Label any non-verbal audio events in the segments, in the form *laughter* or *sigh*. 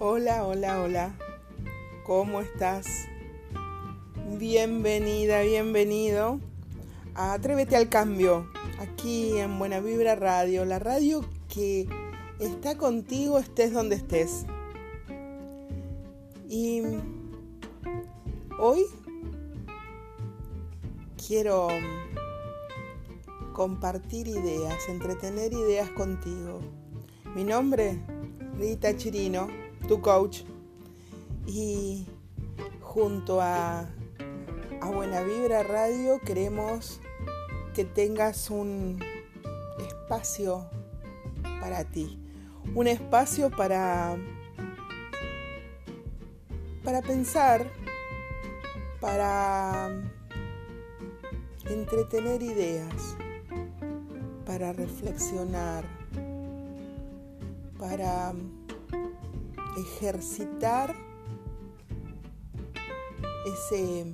Hola, hola, hola. ¿Cómo estás? Bienvenida, bienvenido a Atrévete al Cambio, aquí en Buena Vibra Radio, la radio que está contigo estés donde estés. Y hoy quiero compartir ideas, entretener ideas contigo. Mi nombre, Rita Chirino, tu coach. Y junto a, a Buena Vibra Radio queremos que tengas un espacio para ti. Un espacio para, para pensar, para entretener ideas para reflexionar, para ejercitar ese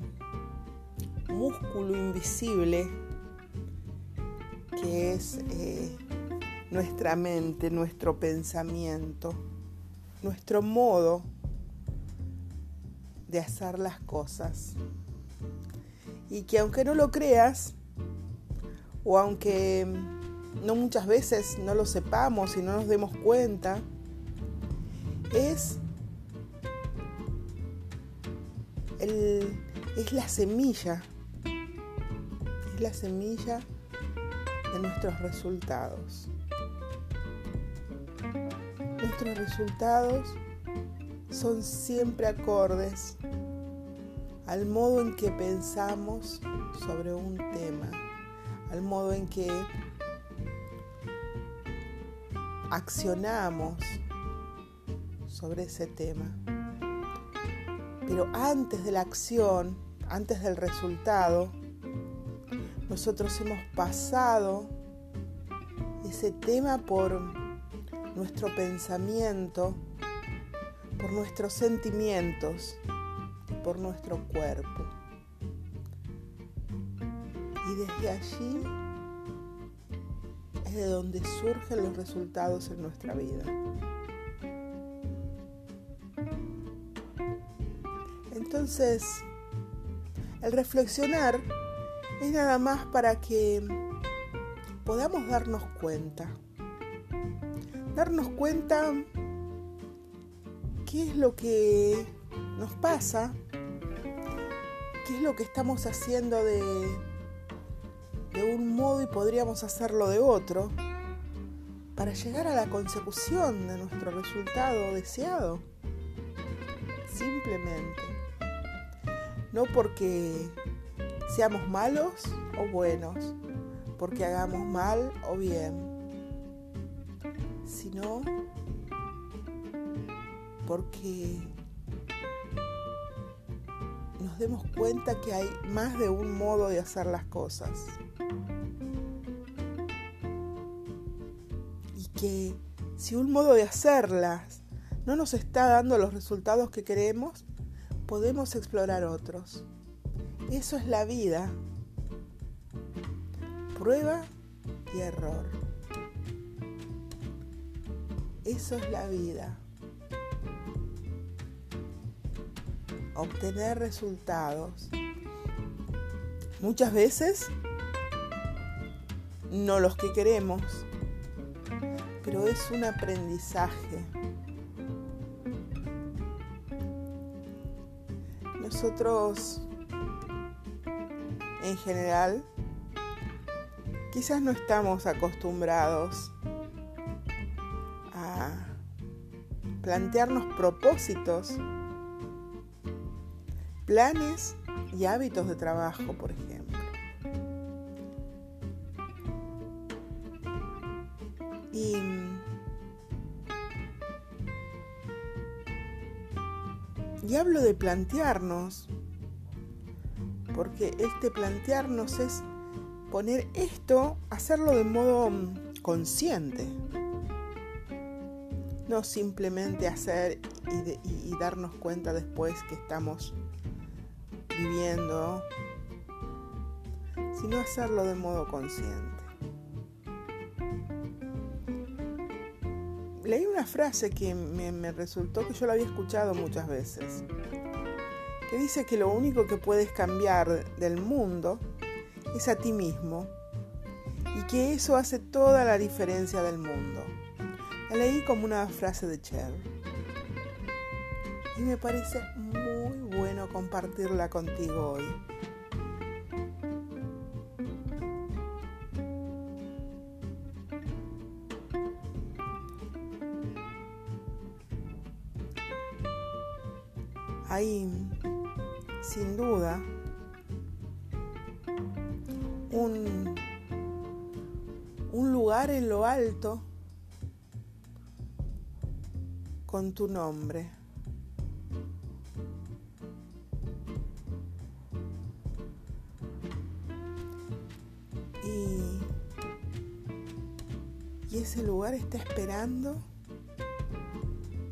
músculo invisible que es eh, nuestra mente, nuestro pensamiento, nuestro modo de hacer las cosas. Y que aunque no lo creas, o aunque no muchas veces no lo sepamos y no nos demos cuenta, es, es la semilla, es la semilla de nuestros resultados. Nuestros resultados son siempre acordes al modo en que pensamos sobre un tema, al modo en que accionamos sobre ese tema. Pero antes de la acción, antes del resultado, nosotros hemos pasado ese tema por nuestro pensamiento, por nuestros sentimientos por nuestro cuerpo. Y desde allí de donde surgen los resultados en nuestra vida. Entonces, el reflexionar es nada más para que podamos darnos cuenta. Darnos cuenta qué es lo que nos pasa, qué es lo que estamos haciendo de de un modo y podríamos hacerlo de otro para llegar a la consecución de nuestro resultado deseado. Simplemente. No porque seamos malos o buenos, porque hagamos mal o bien, sino porque nos demos cuenta que hay más de un modo de hacer las cosas. que si un modo de hacerlas no nos está dando los resultados que queremos, podemos explorar otros. Eso es la vida. Prueba y error. Eso es la vida. Obtener resultados. Muchas veces no los que queremos pero es un aprendizaje. Nosotros, en general, quizás no estamos acostumbrados a plantearnos propósitos, planes y hábitos de trabajo, por ejemplo. Y, hablo de plantearnos, porque este plantearnos es poner esto, hacerlo de modo mm, consciente. No simplemente hacer y, y darnos cuenta después que estamos viviendo, sino hacerlo de modo consciente. leí una frase que me, me resultó que yo la había escuchado muchas veces, que dice que lo único que puedes cambiar del mundo es a ti mismo y que eso hace toda la diferencia del mundo. La leí como una frase de Cher y me parece muy bueno compartirla contigo hoy. Hay, sin duda, un, un lugar en lo alto con tu nombre.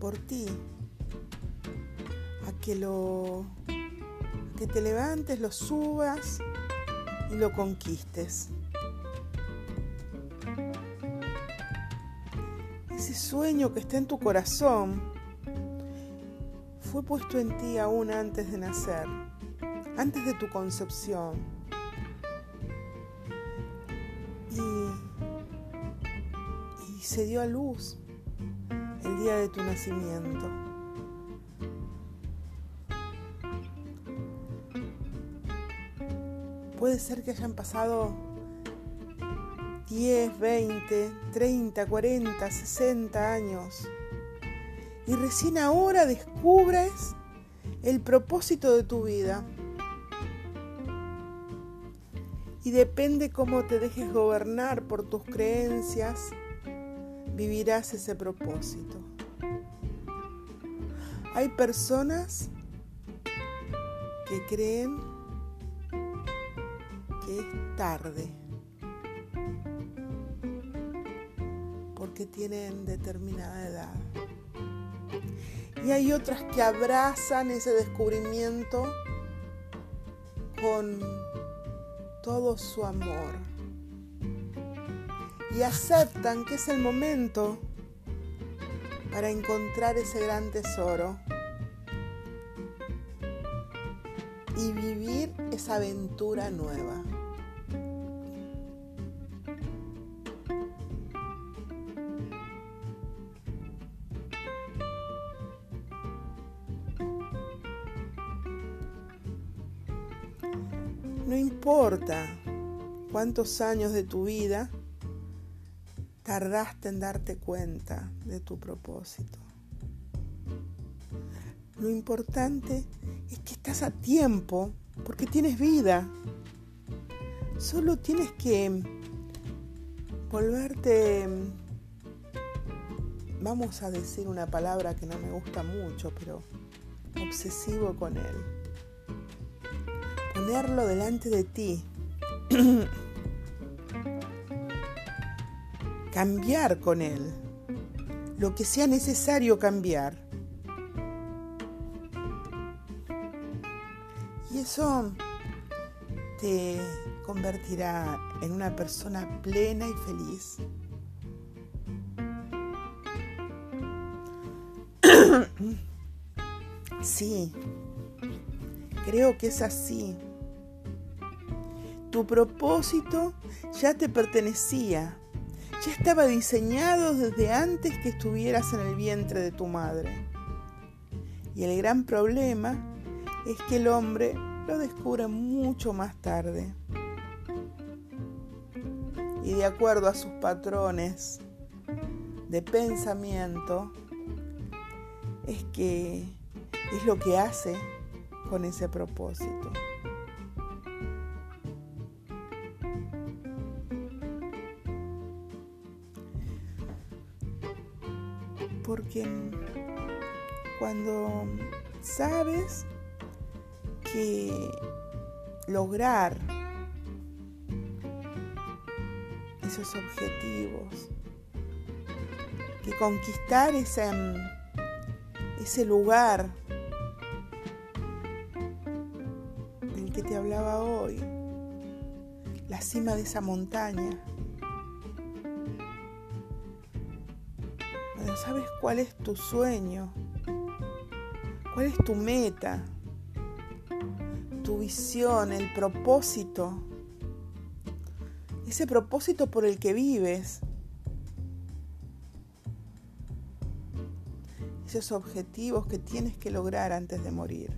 Por ti a que lo a que te levantes, lo subas y lo conquistes. Ese sueño que está en tu corazón fue puesto en ti aún antes de nacer, antes de tu concepción. Se dio a luz el día de tu nacimiento. Puede ser que hayan pasado 10, 20, 30, 40, 60 años y recién ahora descubres el propósito de tu vida. Y depende cómo te dejes gobernar por tus creencias, vivirás ese propósito. Hay personas que creen es tarde, porque tienen determinada edad. Y hay otras que abrazan ese descubrimiento con todo su amor y aceptan que es el momento para encontrar ese gran tesoro y vivir esa aventura nueva. No importa cuántos años de tu vida tardaste en darte cuenta de tu propósito. Lo importante es que estás a tiempo porque tienes vida. Solo tienes que volverte, vamos a decir una palabra que no me gusta mucho, pero obsesivo con él ponerlo delante de ti. *clears throat* cambiar con él. Lo que sea necesario cambiar. Y eso te convertirá en una persona plena y feliz. *coughs* Sí, creo que es así. Tu propósito ya te pertenecía, ya estaba diseñado desde antes que estuvieras en el vientre de tu madre. Y el gran problema es que el hombre lo descubre mucho más tarde. Y de acuerdo a sus patrones de pensamiento, es que es lo que hace con ese propósito. Porque cuando sabes que lograr esos objetivos, que conquistar ese, ese lugar del que te hablaba hoy, la cima de esa montaña, sabes cuál es tu sueño, cuál es tu meta, tu visión, el propósito, ese propósito por el que vives, esos objetivos que tienes que lograr antes de morir.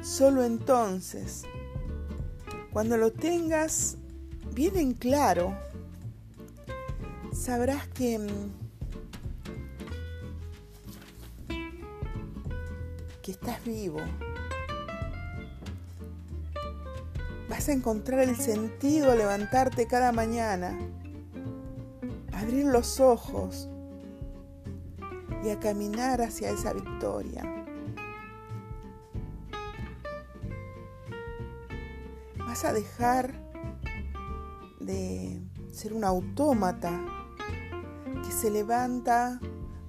Solo entonces, cuando lo tengas bien en claro, sabrás que que estás vivo. Vas a encontrar el sentido a levantarte cada mañana, abrir los ojos y a caminar hacia esa victoria. Vas a dejar de ser un autómata que se levanta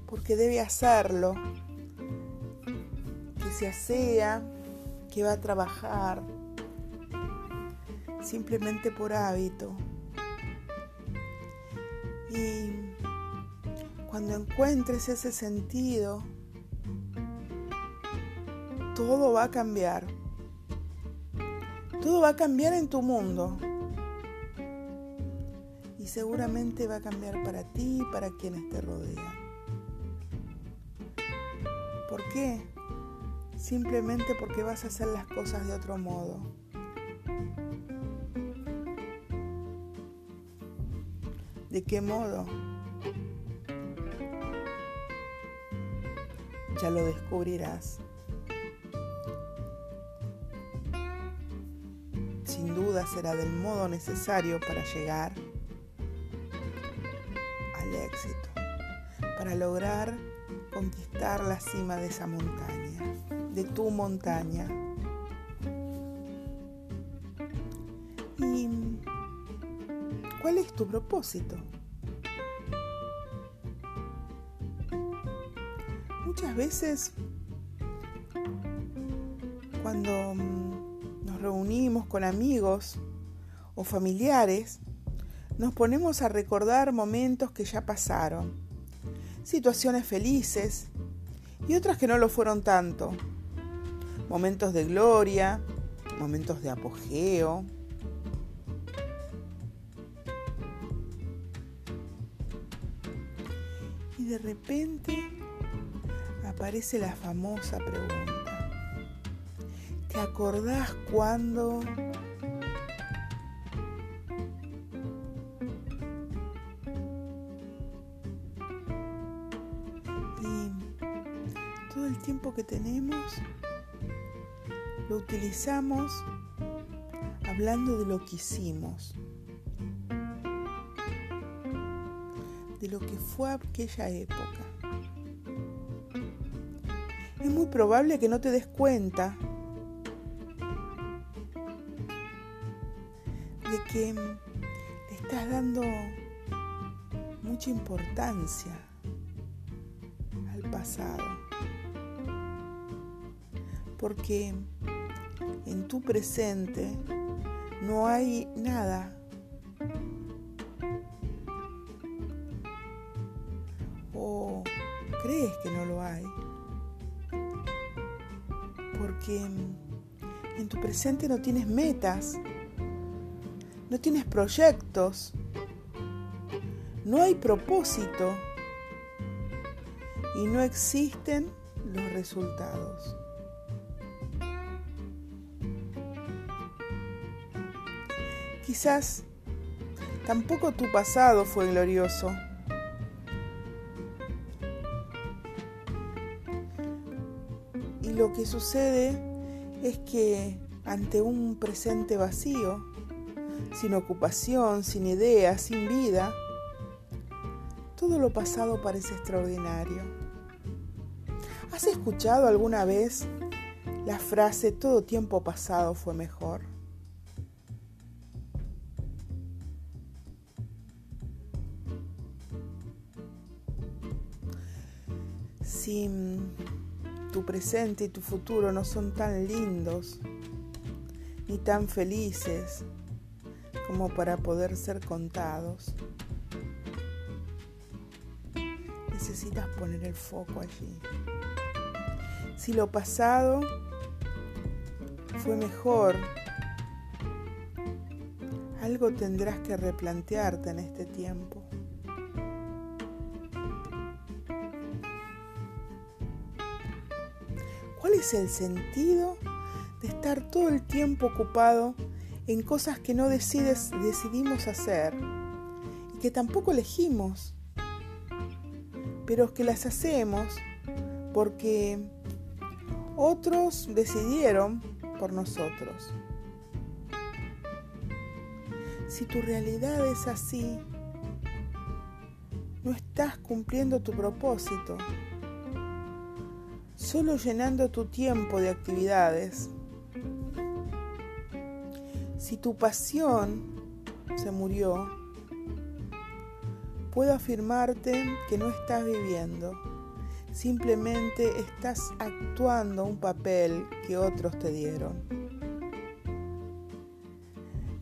porque debe hacerlo, se asea, que va a trabajar, simplemente por hábito. Y cuando encuentres ese sentido, todo va a cambiar. Todo va a cambiar en tu mundo. Y seguramente va a cambiar para ti y para quienes te rodean. ¿Por qué? Simplemente porque vas a hacer las cosas de otro modo. ¿De qué modo? Ya lo descubrirás. Sin duda será del modo necesario para llegar al éxito, para lograr conquistar la cima de esa montaña, de tu montaña. ¿Y cuál es tu propósito? Muchas veces cuando mm, nos reunimos con amigos o familiares, nos ponemos a recordar momentos que ya pasaron, situaciones felices y otras que no lo fueron tanto, momentos de gloria, momentos de apogeo. Y de repente aparece la famosa pregunta. ¿Te acordás cuando... utilizamos hablando de lo que hicimos, de lo que fue aquella época es muy probable que no te des cuenta de que estás dando mucha importancia al pasado. Porque en tu presente no hay nada. O crees que no lo hay porque en tu presente no tienes metas, no tienes proyectos, no hay propósito y no existen los resultados. Quizás tampoco tu pasado fue glorioso. lo que sucede es que ante un presente vacío, sin ocupación, sin idea, sin vida, todo lo pasado parece extraordinario. ¿Has escuchado alguna vez la frase todo tiempo pasado fue mejor? Sin tu presente y tu futuro no son tan lindos ni tan felices como para poder ser contados. necesitas poner el foco allí. Si lo pasado fue mejor, algo tendrás que replantearte en este tiempo. Es el sentido de estar todo el tiempo ocupado en cosas que no decidimos hacer y que tampoco elegimos, pero que las hacemos porque otros decidieron por nosotros? Si tu realidad es así, no estás cumpliendo tu propósito, solo llenando tu tiempo de actividades. Si tu pasión se murió, puedo afirmarte que no estás viviendo, simplemente estás actuando un papel que otros te dieron.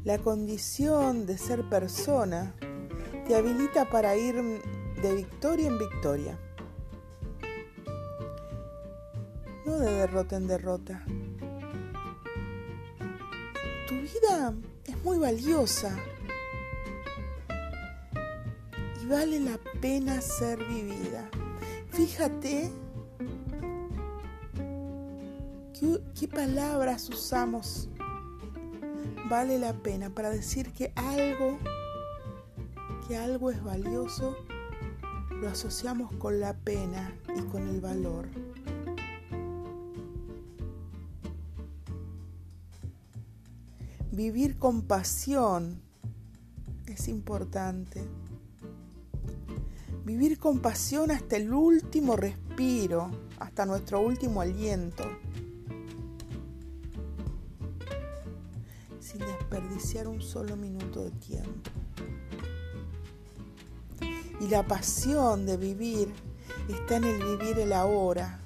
La condición de ser persona te habilita para ir de victoria en victoria, de derrota en derrota. Tu vida es muy valiosa y vale la pena ser vivida. Fíjate qué, qué palabras usamos vale la pena, para decir que algo, que algo es valioso, lo asociamos con la pena y con el valor. Vivir con pasión es importante. Vivir con pasión hasta el último respiro, hasta nuestro último aliento. sin desperdiciar un solo minuto de tiempo. Y la pasión de vivir está en el vivir el ahora,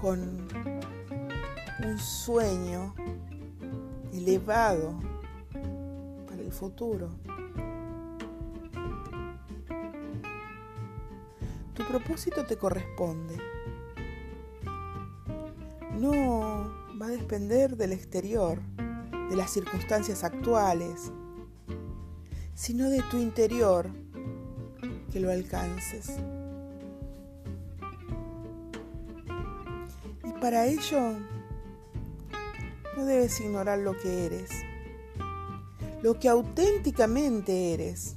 con un sueño elevado para el futuro. Tu propósito te corresponde. No va a depender del exterior, de las circunstancias actuales, sino de tu interior que lo alcances. Y para ello no debes ignorar lo que eres, lo que auténticamente eres.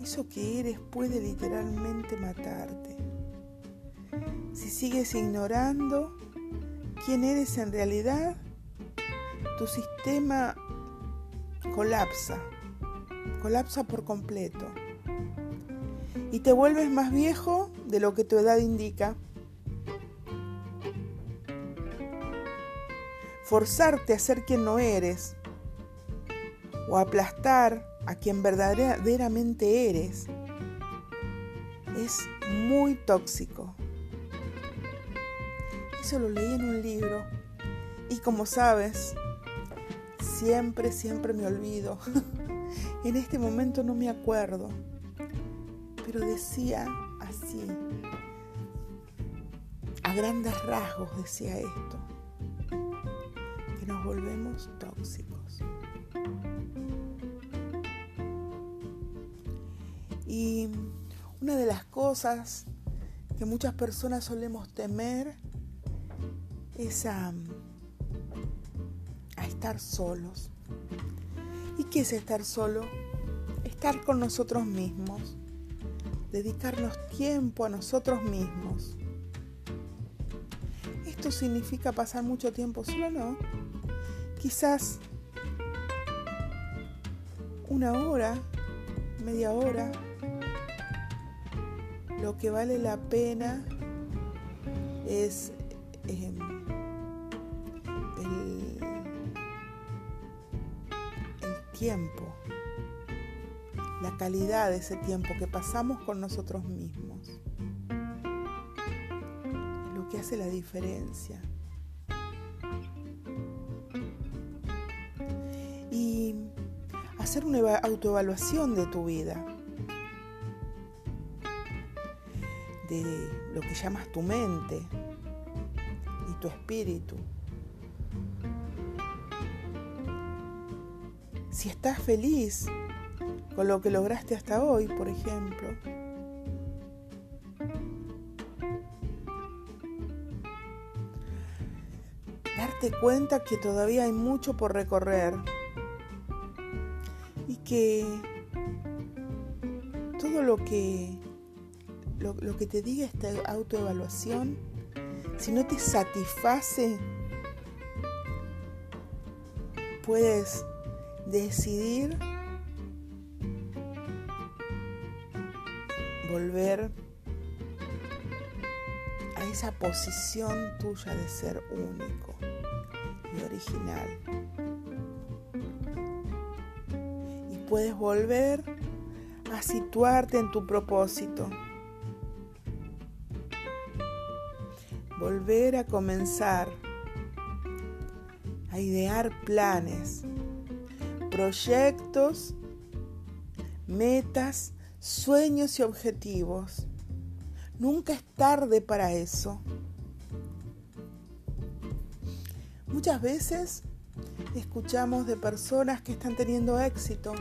Eso que eres puede literalmente matarte. Si sigues ignorando quién eres en realidad, tu sistema colapsa, colapsa por completo. Y te vuelves más viejo de lo que tu edad indica. Forzarte a ser quien no eres o aplastar a quien verdaderamente eres es muy tóxico. Eso lo leí en un libro y como sabes, siempre, siempre me olvido. *laughs* en este momento no me acuerdo, pero decía grandes rasgos decía esto, que nos volvemos tóxicos. Y una de las cosas que muchas personas solemos temer es a, estar solos. ¿Y qué es estar solo? Estar con nosotros mismos, dedicarnos tiempo a nosotros mismos. ¿Esto significa pasar mucho tiempo solo? No. Quizás una hora, media hora, lo que vale la pena es em, el, el tiempo, la calidad de ese tiempo que pasamos con nosotros mismos. Hace la diferencia. Y hacer una autoevaluación de tu vida, de lo que llamas tu mente y tu espíritu. Si estás feliz con lo que lograste hasta hoy, por ejemplo, cuenta que todavía hay mucho por recorrer y que todo lo que lo que te diga esta autoevaluación, si no te satisface, puedes decidir volver a esa posición tuya de ser único y original. Y puedes volver a situarte en tu propósito. Volver a comenzar a idear planes, proyectos, metas sueños y objetivos. Nunca es tarde para eso. Muchas veces escuchamos de personas que están teniendo éxito.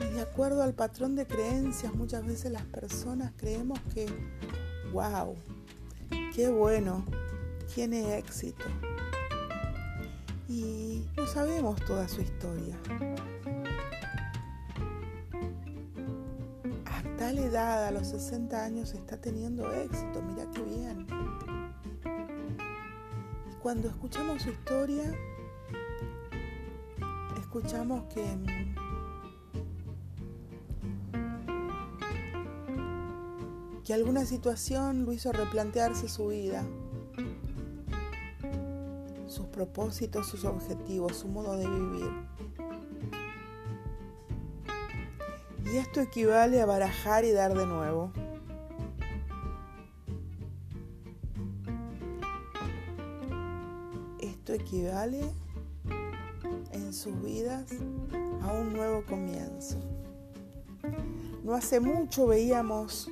Y de acuerdo al patrón de creencias, muchas veces las personas creemos que, wow, qué bueno, tiene éxito. Y no sabemos toda su historia. tal edad, a los 60 años, está teniendo éxito, mira qué bien. Cuando escuchamos su historia, escuchamos que que alguna situación lo hizo replantearse su vida, sus propósitos, sus objetivos, su modo de vivir. Y esto equivale a barajar y dar de nuevo. En sus vidas a un nuevo comienzo. No hace mucho veíamos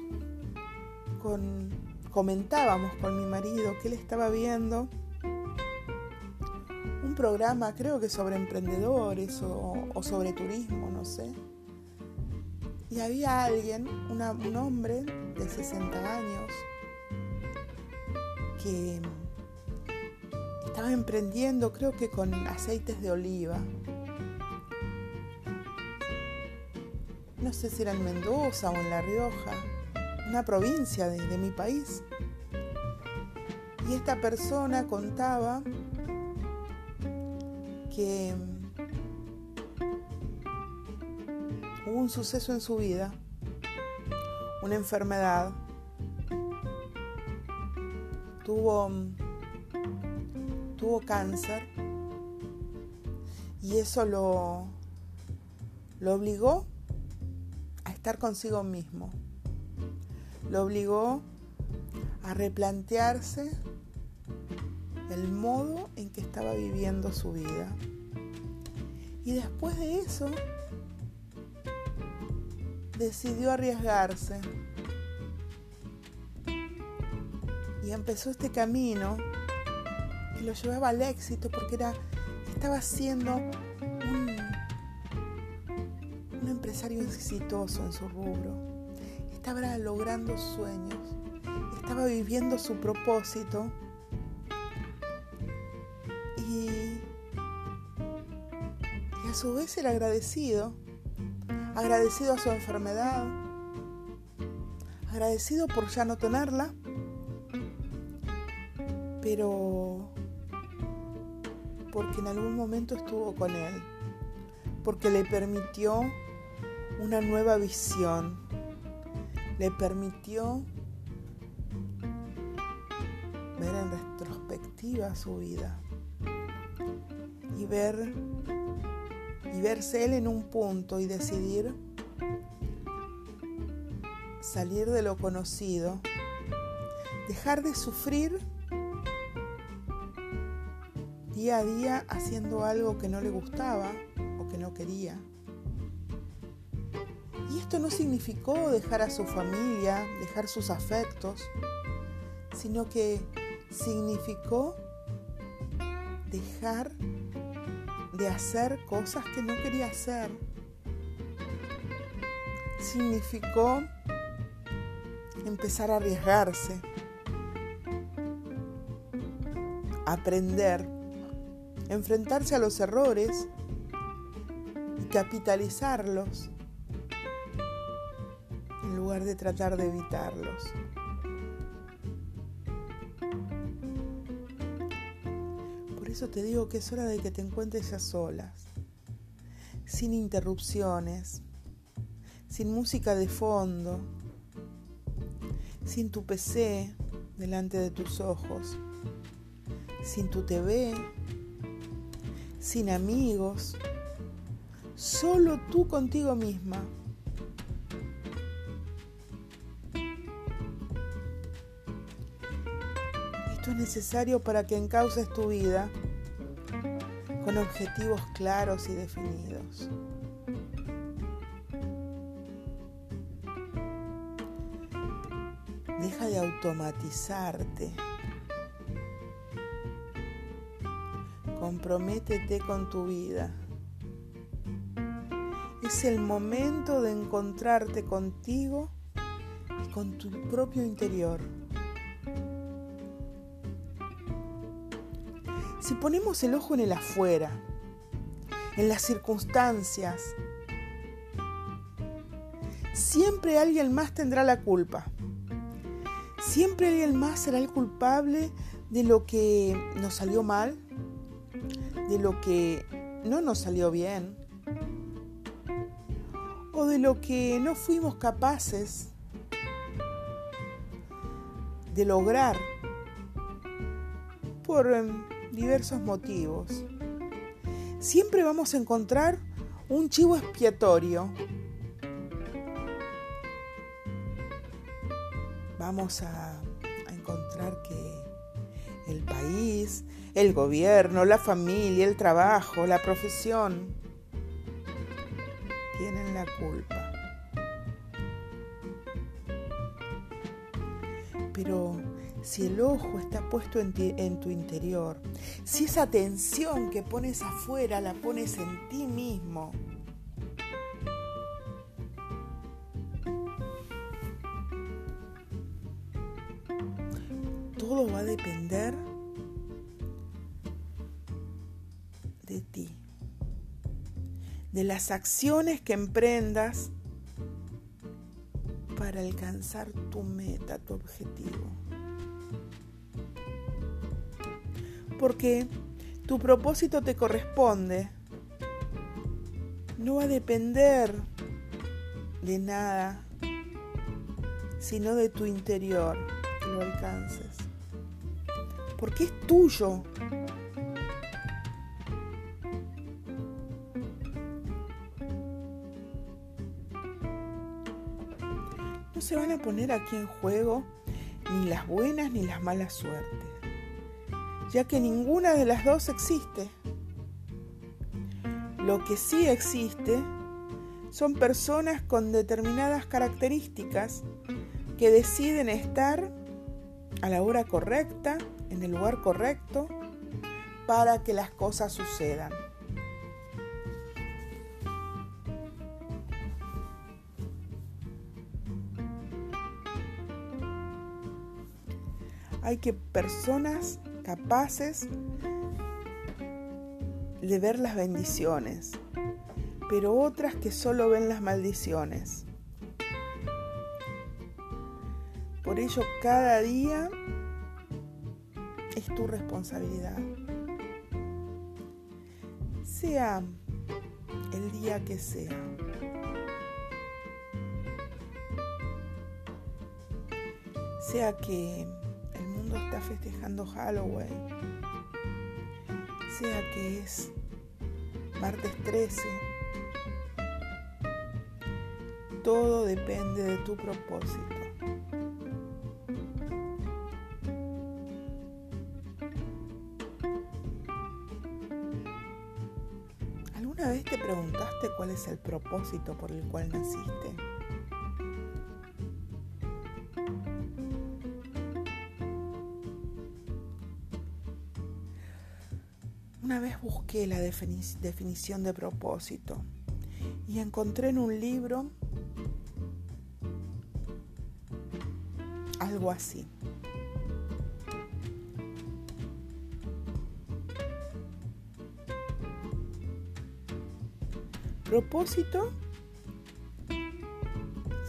con comentábamos con mi marido que él estaba viendo un programa, creo que sobre emprendedores o sobre turismo, no sé y había alguien, un hombre de 60 años, que estaba emprendiendo, creo que con aceites de oliva. No sé si era en Mendoza o en La Rioja, una provincia de, mi país. Y esta persona contaba que un suceso en su vida, una enfermedad, tuvo, tuvo cáncer y eso lo, lo obligó a estar consigo mismo, lo obligó a replantearse el modo en que estaba viviendo su vida. Y después de eso, decidió arriesgarse y empezó este camino que lo llevaba al éxito porque era, estaba siendo un, un empresario exitoso en su rubro, estaba logrando sueños, estaba viviendo su propósito. Y, y a su vez era agradecido agradecido a su enfermedad, agradecido por ya no tenerla, pero porque en algún momento estuvo con él, porque le permitió una nueva visión, le permitió ver en retrospectiva su vida y ver y verse él en un punto y decidir salir de lo conocido, dejar de sufrir día a día haciendo algo que no le gustaba o que no quería. Y esto no significó dejar a su familia, dejar sus afectos, sino que significó dejar de hacer cosas que no quería hacer. Significó empezar a arriesgarse, aprender, enfrentarse a los errores y capitalizarlos en lugar de tratar de evitarlos. Por eso te digo que es hora de que te encuentres a solas, sin interrupciones, sin música de fondo, sin tu PC delante de tus ojos, sin tu TV, sin amigos, solo tú contigo misma. Esto es necesario para que encauces tu vida con objetivos claros y definidos. Deja de automatizarte. Comprométete con tu vida. Es el momento de encontrarte contigo y con tu propio interior. Si ponemos el ojo en el afuera, en las circunstancias, siempre alguien más tendrá la culpa. Siempre alguien más será el culpable de lo que nos salió mal, de lo que no nos salió bien, o de lo que no fuimos capaces de lograr por em, diversos motivos. Siempre vamos a encontrar un chivo expiatorio. Vamos a, a encontrar que el país, el gobierno, la familia, el trabajo, la profesión tienen la culpa. Pero si el ojo está puesto en, en, tu interior, si esa atención que pones afuera la pones en ti mismo, todo va a depender de ti, de las acciones que emprendas para alcanzar tu meta, tu objetivo. porque tu propósito te corresponde. No va a depender de nada, sino de tu interior que lo alcances. Porque es tuyo. No se van a poner aquí en juego ni las buenas ni las malas suertes ya que ninguna de las dos existe. Lo que sí existe son personas con determinadas características que deciden estar a la hora correcta, en el lugar correcto, para que las cosas sucedan. Hay que personas capaces de ver las bendiciones, pero otras que solo ven las maldiciones. Por ello, cada día tu responsabilidad. Sea el día que sea. Sea que está festejando Halloween, sea que es martes 13, todo depende de tu propósito. Es el propósito por el cual naciste? Una vez busqué la definición de propósito y encontré en un libro algo así. Propósito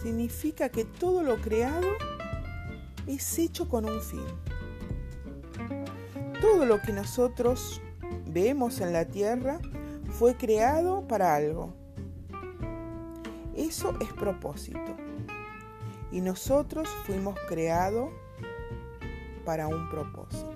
significa que todo lo creado es hecho con un fin. Todo lo que nosotros vemos en la tierra fue creado para algo. Eso es propósito. Y nosotros fuimos creados para un propósito.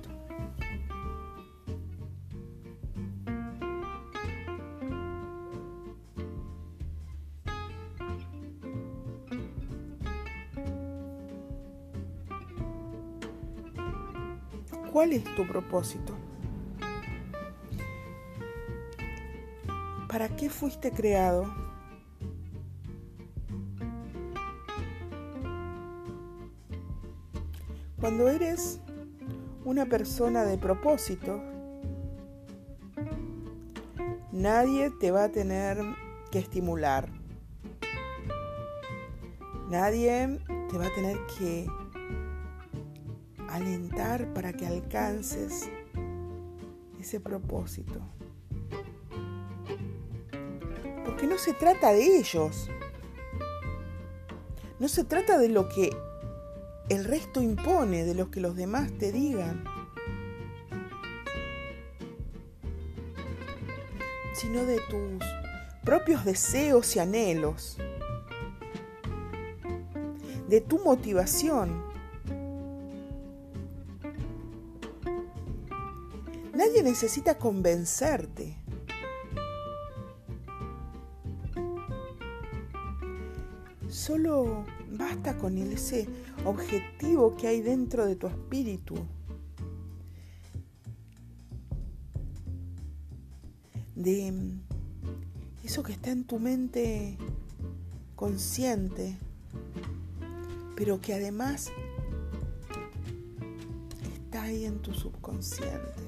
¿Cuál es tu propósito? ¿Para qué fuiste creado? Cuando eres una persona de propósito, nadie te va a tener que estimular. Nadie te va a tener que alentar para que alcances ese propósito. Porque no se trata de ellos. No se trata de lo que el resto impone, de lo que los demás te digan. Sino de tus propios deseos y anhelos. De tu motivación necesita convencerte. Solo basta con ese objetivo que hay dentro de tu espíritu. De eso que está en tu mente consciente, pero que además está ahí en tu subconsciente.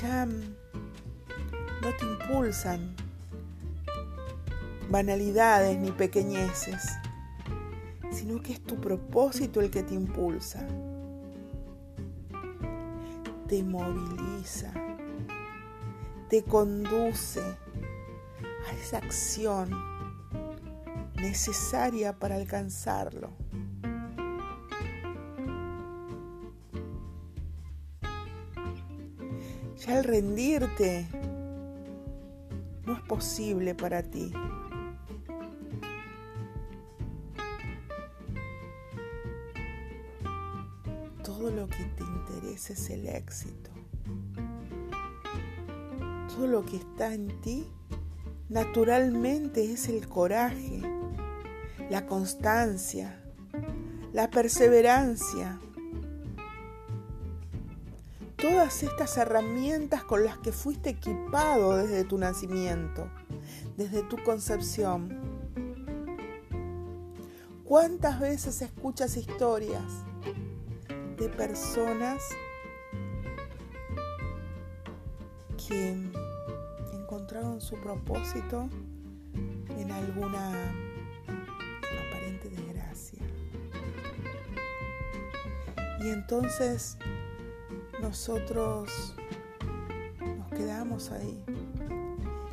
Ya no te impulsan banalidades ni pequeñeces, sino que es tu propósito el que te impulsa, te moviliza, te conduce a esa acción necesaria para alcanzarlo. Ya el rendirte no es posible para ti. Todo lo que te interesa es el éxito. Todo lo que está en ti naturalmente es el coraje, la constancia, la perseverancia, todas estas herramientas con las que fuiste equipado desde tu nacimiento, desde tu concepción. ¿Cuántas veces escuchas historias de personas que encontraron su propósito en alguna aparente desgracia? Y entonces nosotros nos quedamos ahí.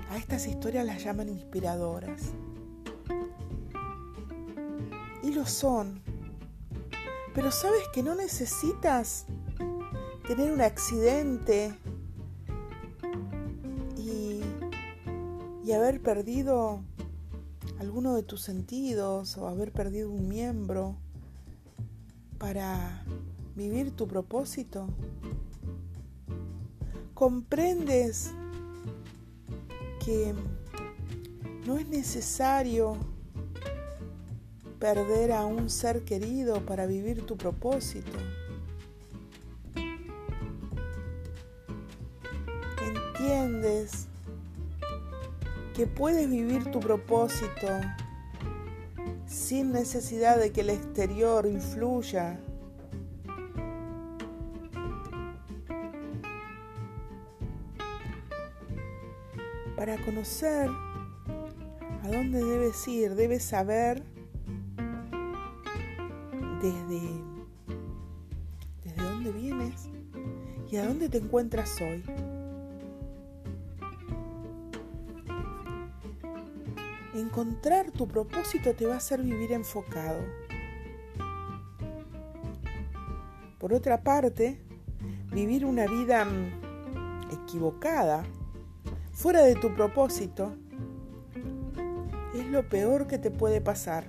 A estas historias las llaman inspiradoras. Y lo son. Pero sabes que no necesitas tener un accidente y, y haber perdido alguno de tus sentidos o haber perdido un miembro para vivir tu propósito? ¿Comprendes que no es necesario perder a un ser querido para vivir tu propósito? ¿Entiendes que puedes vivir tu propósito sin necesidad de que el exterior influya Para conocer a dónde debes ir, debes saber desde, desde dónde vienes y a dónde te encuentras hoy. Encontrar tu propósito te va a hacer vivir enfocado. Por otra parte, vivir una vida mm, equivocada, fuera de tu propósito, es lo peor que te puede pasar.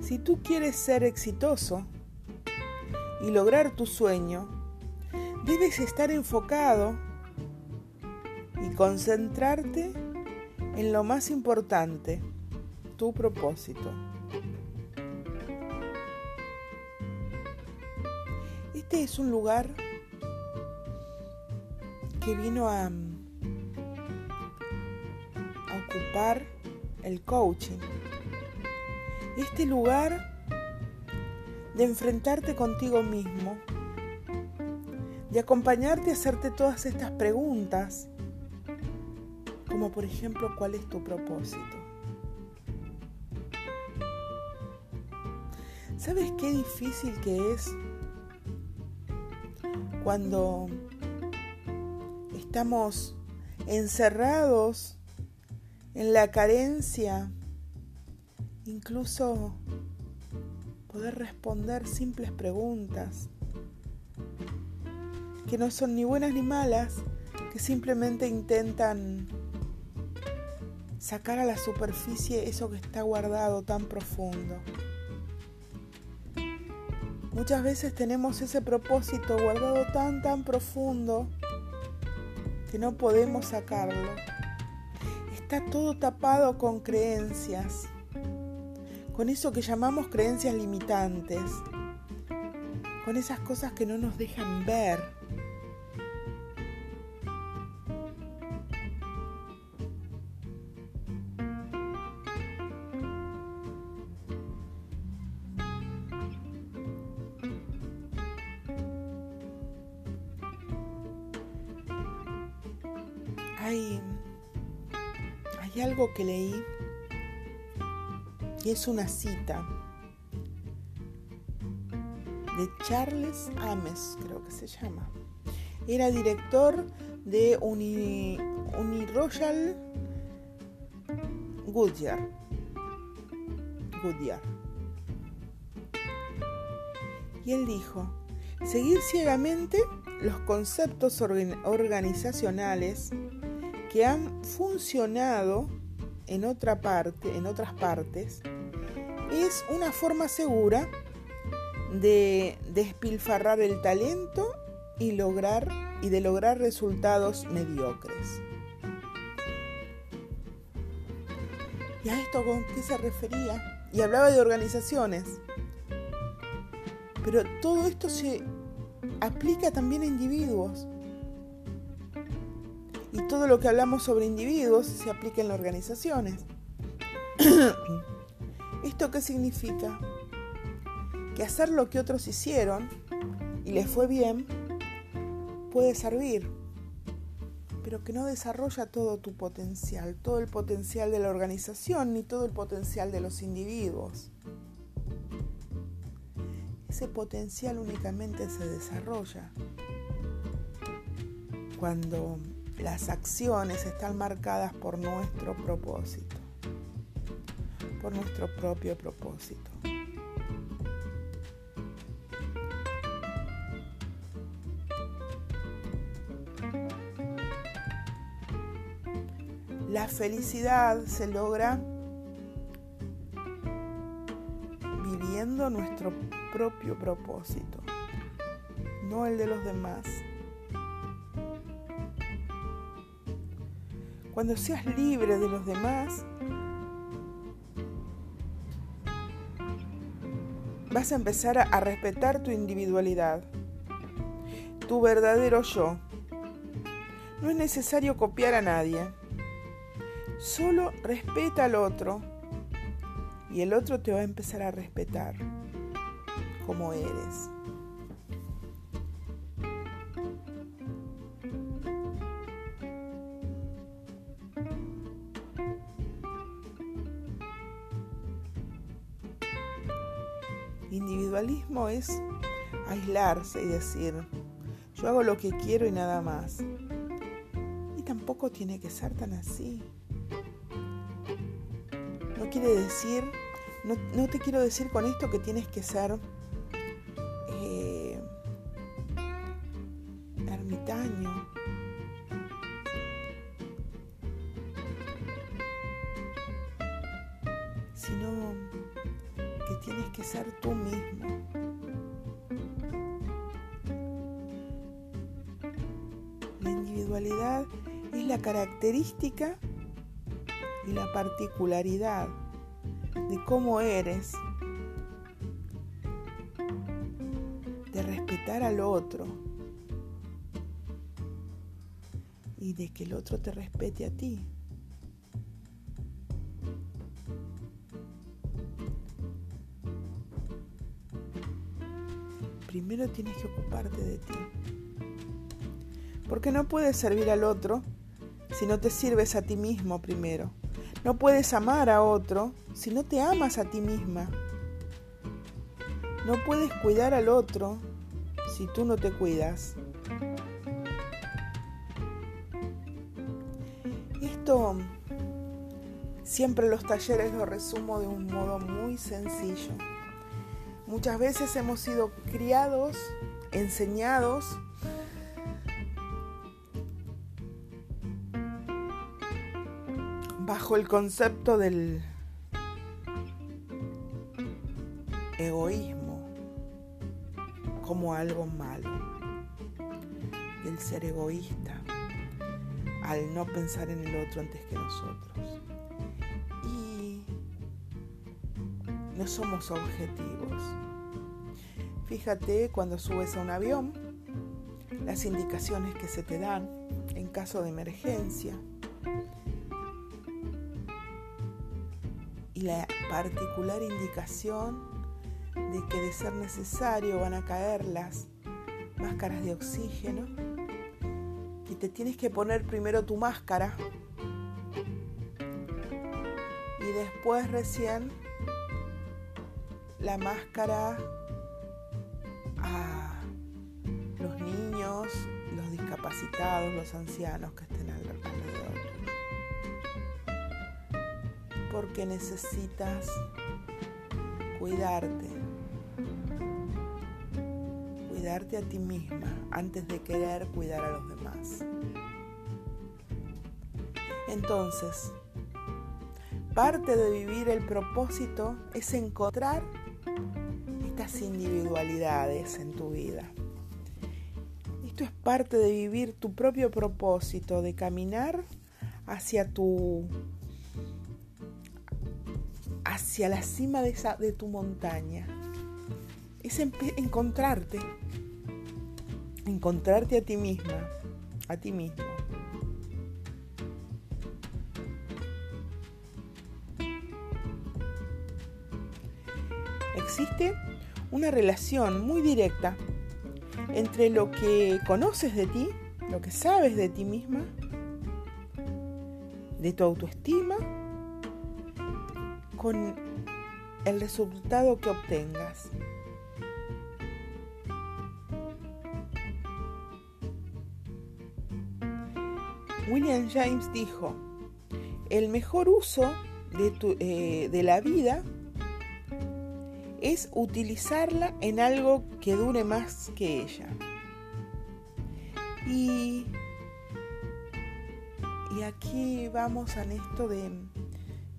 Si tú quieres ser exitoso y lograr tu sueño, debes estar enfocado y concentrarte en lo más importante, tu propósito. Este es un lugar que vino a, a ocupar el coaching. Este lugar de enfrentarte contigo mismo, de acompañarte a hacerte todas estas preguntas como por ejemplo cuál es tu propósito. ¿Sabes qué difícil que es cuando estamos encerrados en la carencia, incluso poder responder simples preguntas que no son ni buenas ni malas, que simplemente intentan sacar a la superficie eso que está guardado tan profundo. Muchas veces tenemos ese propósito guardado tan, tan profundo que no podemos sacarlo. Está todo tapado con creencias, con eso que llamamos creencias limitantes, con esas cosas que no nos dejan ver que leí y es una cita de Charles Ames, creo que se llama. Era director de Uni, Uniroyal Goodyear. Goodyear. Y él dijo, seguir ciegamente los conceptos organizacionales que han funcionado en otra parte, en otras partes, es una forma segura de despilfarrar el talento y lograr y de lograr resultados mediocres. ¿Y a esto con qué se refería? Y hablaba de organizaciones. Pero todo esto se aplica también a individuos. Y todo lo que hablamos sobre individuos se aplica en las organizaciones. *clears throat* ¿Esto qué significa? Que hacer lo que otros hicieron y les fue bien puede servir, pero que no desarrolla todo tu potencial, todo el potencial de la organización ni todo el potencial de los individuos. Ese potencial únicamente se desarrolla cuando las acciones están marcadas por nuestro propósito, por nuestro propio propósito. La felicidad se logra viviendo nuestro propio propósito, no el de los demás. Cuando seas libre de los demás, vas a empezar a respetar tu individualidad, tu verdadero yo, No es necesario copiar a nadie. Solo respeta al otro y el otro te va a empezar a respetar como eres. Aislarse y decir, yo hago lo que quiero y nada más. Y tampoco tiene que ser tan así. No quiere decir, no, te quiero decir con esto que tienes que ser característica y la particularidad de cómo eres, de respetar al otro y de que el otro te respete a ti. Primero tienes que ocuparte de ti. Porque no puedes servir al otro si no te sirves a ti mismo primero. No puedes amar a otro si no te amas a ti misma. No puedes cuidar al otro si tú no te cuidas. Esto siempre los talleres lo resumo de un modo muy sencillo. Muchas veces hemos sido criados, enseñados bajo el concepto del egoísmo como algo malo, del ser egoísta, al no pensar en el otro antes que nosotros. Y no somos objetivos. Fíjate cuando subes a un avión, las indicaciones que se te dan en caso de emergencia la particular indicación de que de ser necesario van a caer las máscaras de oxígeno y te tienes que poner primero tu máscara y después recién la máscara a los niños, los discapacitados, los ancianos que porque necesitas cuidarte. Cuidarte a ti misma antes de querer cuidar a los demás. Entonces, parte de vivir el propósito es encontrar estas individualidades en tu vida. Esto es parte de vivir tu propio propósito, de caminar hacia tu hacia la cima de, esa, de tu montaña. Es encontrarte, encontrarte a ti misma, a ti mismo. Existe una relación muy directa entre lo que conoces de ti, lo que sabes de ti misma, de tu autoestima con el resultado que obtengas. William James dijo, el mejor uso de, eh, de la vida es utilizarla en algo que dure más que ella. Y, y aquí vamos a esto de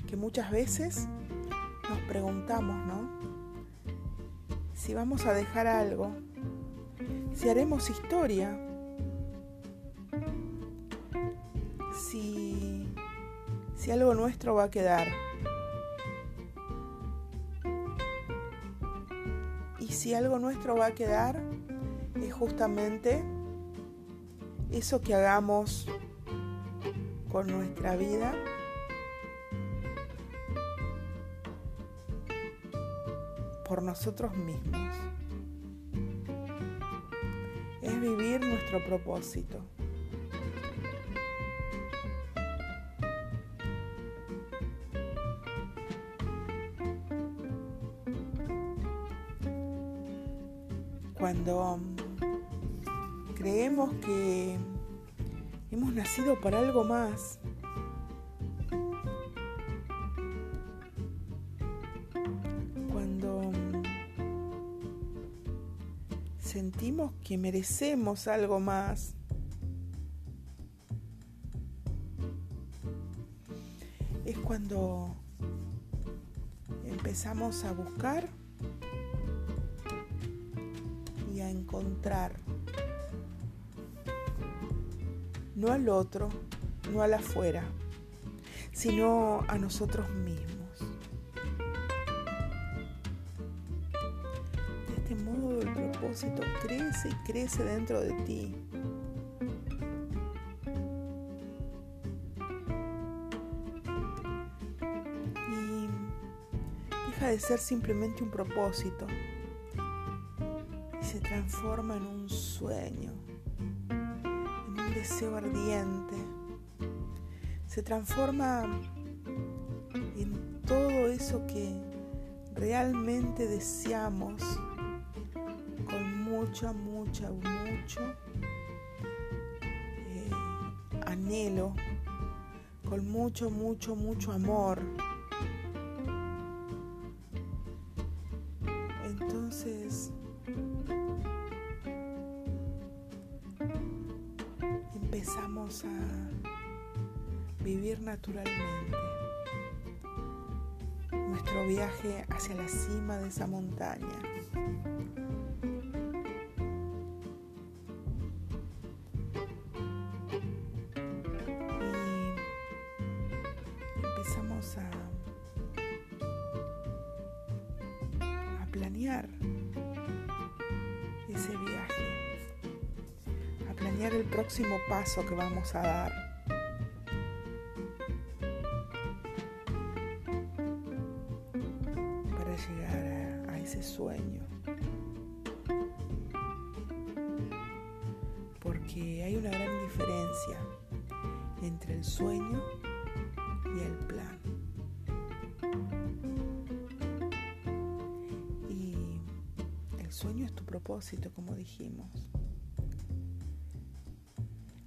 que muchas veces nos preguntamos, ¿no? Si vamos a dejar algo, si haremos historia, si, si algo nuestro va a quedar. Y si algo nuestro va a quedar, es justamente eso que hagamos con nuestra vida nosotros mismos. Es vivir nuestro propósito. Cuando creemos que hemos nacido para algo más, sentimos que merecemos algo más, es cuando empezamos a buscar encontrar, no al otro, no al afuera, sino a nosotros mismos. Crece y crece dentro de ti. Y deja de ser simplemente un propósito se transforma en un sueño, en un deseo ardiente. Se transforma en todo eso que realmente deseamos con mucho, mucho, mucho eh, anhelo, con mucho, mucho, mucho amor. Entonces, empezamos a vivir naturalmente nuestro viaje hacia la cima de esa montaña. A, a planear ese viaje planear el próximo paso que vamos a dar.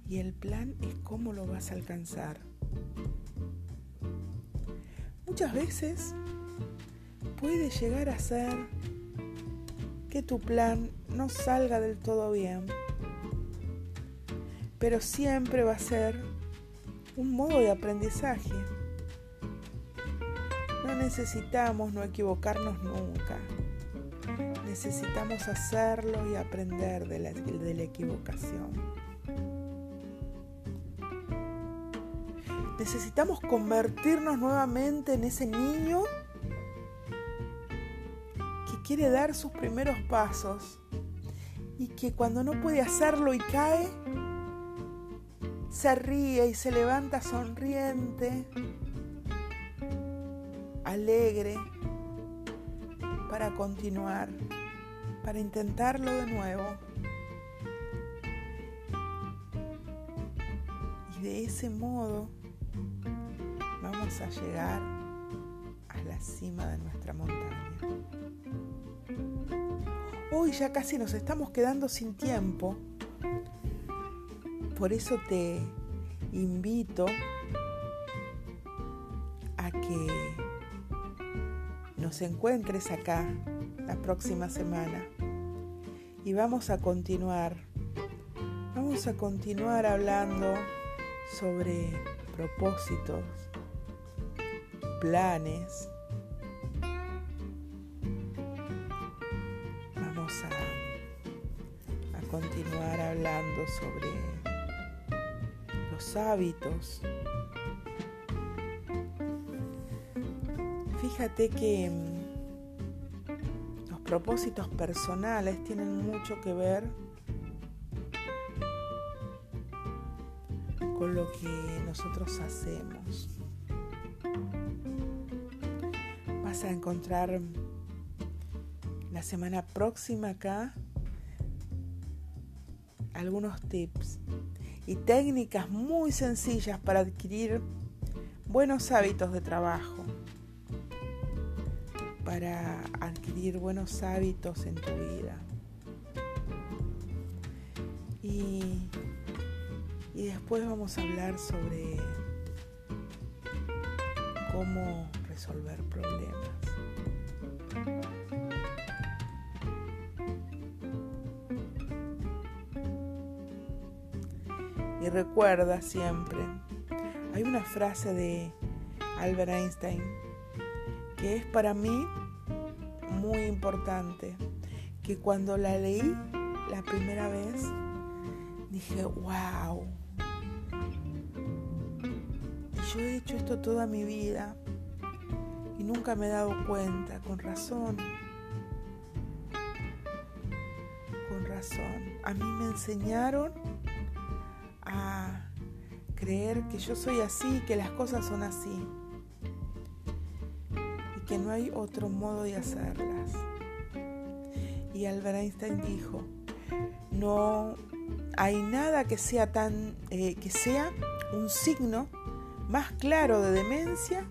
Y el plan es cómo lo vas a alcanzar. Muchas veces puede llegar a ser que tu plan no salga del todo bien, pero siempre va a ser un modo de aprendizaje. No necesitamos no equivocarnos nunca. Necesitamos hacerlo y aprender de la, equivocación. Necesitamos convertirnos nuevamente en ese niño que quiere dar sus primeros pasos y que cuando no puede hacerlo y cae, se ríe y se levanta sonriente, alegre, para continuar, para intentarlo de nuevo. Y de ese modo vamos a llegar a la cima de nuestra montaña. Hoy ya casi nos estamos quedando sin tiempo. Por eso te invito a que nos encuentres acá la próxima semana y vamos a continuar. Vamos a continuar hablando sobre propósitos, planes. Vamos a, a continuar hablando sobre los hábitos. Fíjate que mm, propósitos personales tienen mucho que ver con lo que nosotros hacemos. Vas a encontrar la semana próxima acá algunos tips y técnicas muy sencillas para adquirir buenos hábitos de trabajo, para adquirir buenos hábitos en tu vida. Y, y después vamos a hablar sobre cómo resolver problemas. Y recuerda siempre, hay una frase de Albert Einstein que es para mí muy importante, que cuando la leí la primera vez dije, wow, yo he hecho esto toda mi vida y nunca me he dado cuenta, con razón. Con razón. A mí me enseñaron a creer que yo soy así, que las cosas son así y no hay otro modo de hacerlas. Y Albert Einstein dijo, no hay nada que sea tan eh, que sea un signo más claro de demencia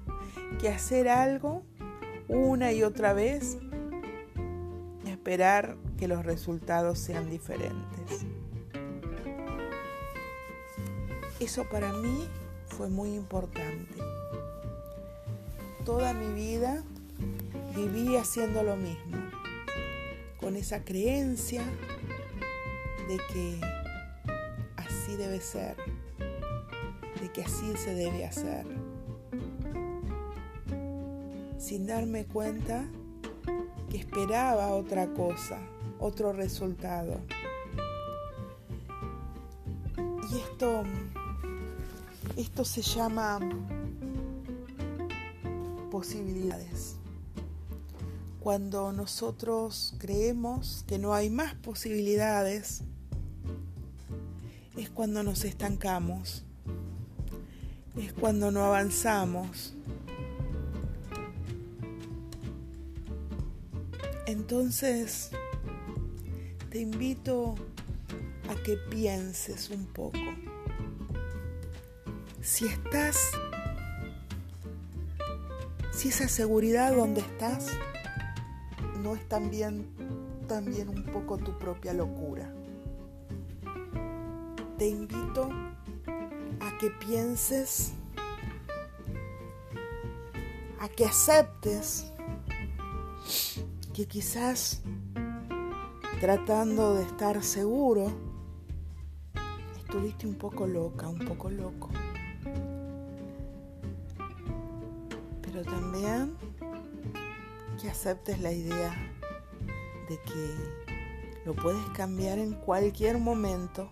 que hacer algo una y otra vez y esperar que los resultados sean diferentes. Eso para mí fue muy importante. Toda mi vida viví haciendo lo mismo, con esa creencia de que así debe ser, de que así se debe hacer, sin darme cuenta que esperaba otra cosa, otro resultado. Y esto esto se llama posibilidades. Cuando nosotros creemos que no hay más posibilidades, es cuando nos estancamos, es cuando no avanzamos. Entonces, te invito a que pienses un poco si estás, si esa seguridad donde estás no es también, también un poco tu propia locura. Te invito a que pienses, a que aceptes que quizás tratando de estar seguro, estuviste un poco loca, un poco loco. Aceptes la idea de que lo puedes cambiar en cualquier momento.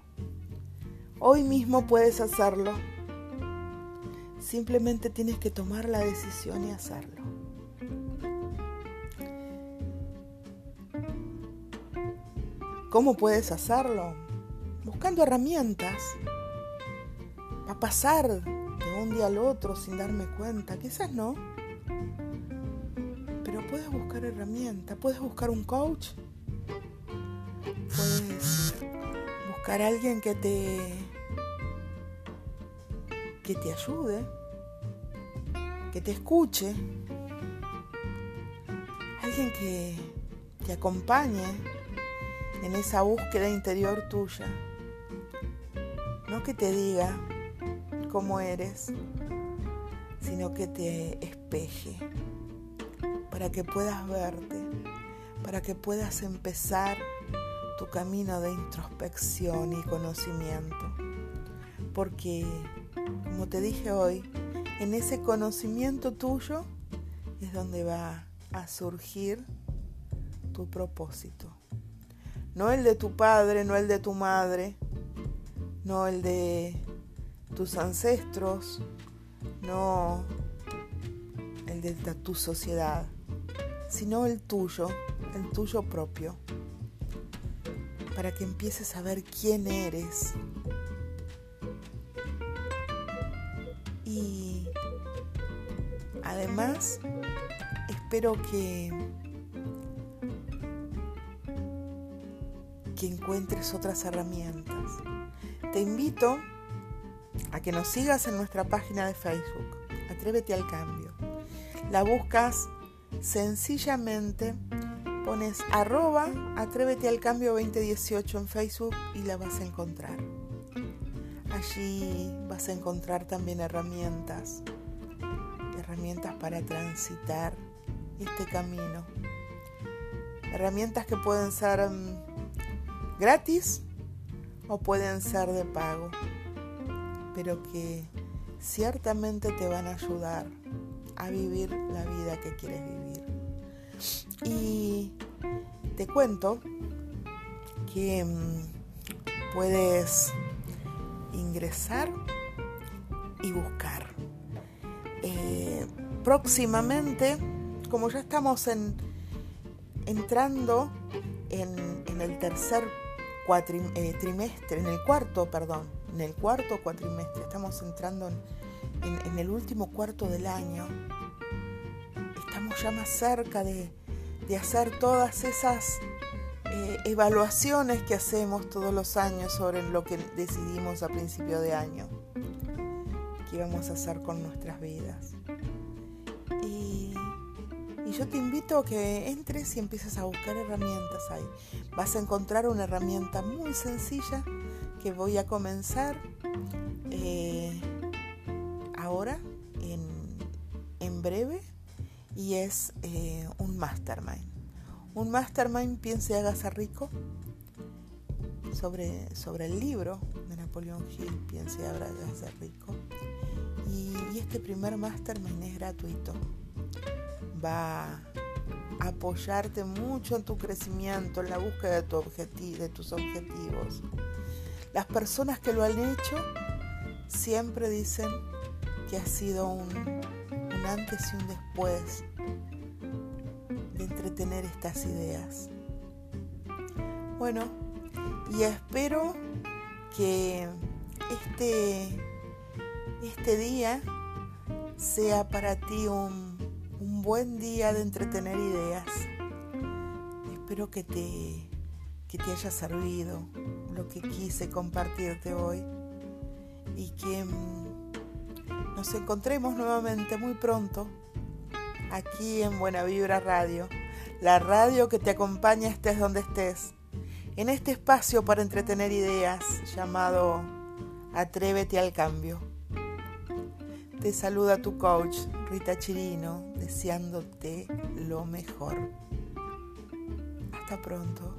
Hoy mismo puedes hacerlo. Simplemente tienes que tomar la decisión y hacerlo. ¿Cómo puedes hacerlo? Buscando herramientas. Va pasar de un día al otro sin darme cuenta. Quizás no buscar herramientas, puedes buscar un coach, puedes buscar alguien que te que te ayude, que te escuche, alguien que te acompañe en esa búsqueda interior tuya. No que te diga cómo eres, sino que te espeje para que puedas verte, para que puedas empezar tu camino de introspección y conocimiento. Porque, como te dije hoy, en ese conocimiento tuyo es donde va a surgir tu propósito. No el de tu padre, no el de tu madre, no el de tus ancestros, no el de tu sociedad, sino el tuyo, el tuyo propio, para que empieces a ver quién eres. Y además, espero que que encuentres otras herramientas. Te invito a que nos sigas en nuestra página de Facebook, Atrévete al Cambio. La buscas sencillamente, pones arroba Atrévete al Cambio 2018 en Facebook y la vas a encontrar. Allí vas a encontrar también herramientas, herramientas para transitar este camino. Herramientas que pueden ser mm, gratis o pueden ser de pago pero que ciertamente te van a ayudar a vivir la vida que quieres vivir. Y te cuento que mm, puedes ingresar y buscar. Eh, próximamente, como ya estamos en, entrando en, el tercer eh, trimestre, en el cuarto, perdón, en el cuarto cuatrimestre, estamos entrando en, el último cuarto del año, estamos ya más cerca de, hacer todas esas eh, evaluaciones que hacemos todos los años sobre lo que decidimos a principio de año, qué vamos a hacer con nuestras vidas. Y, y yo te invito a que entres y empieces a buscar herramientas ahí. Vas a encontrar una herramienta muy sencilla que voy a comenzar eh, breve, y es eh, un mastermind. Un mastermind, piense y hágase rico, sobre, sobre el libro de Napoleón Hill, piense y hágase rico. Y, este primer mastermind es gratuito. Va a apoyarte mucho en tu crecimiento, en la búsqueda de, de tus objetivos las personas que lo han hecho siempre dicen que ha sido un, antes y un después de entretener estas ideas. Bueno, y espero que este, este día sea para ti un, un buen día de entretener ideas. Espero que te, que te haya servido, lo que quise compartirte hoy y que mm, nos encontremos nuevamente muy pronto aquí en Buena Vibra Radio, la radio que te acompaña estés donde estés, en este espacio para entretener ideas llamado Atrévete al Cambio. Te saluda tu coach Rita Chirino, deseándote lo mejor. Hasta pronto.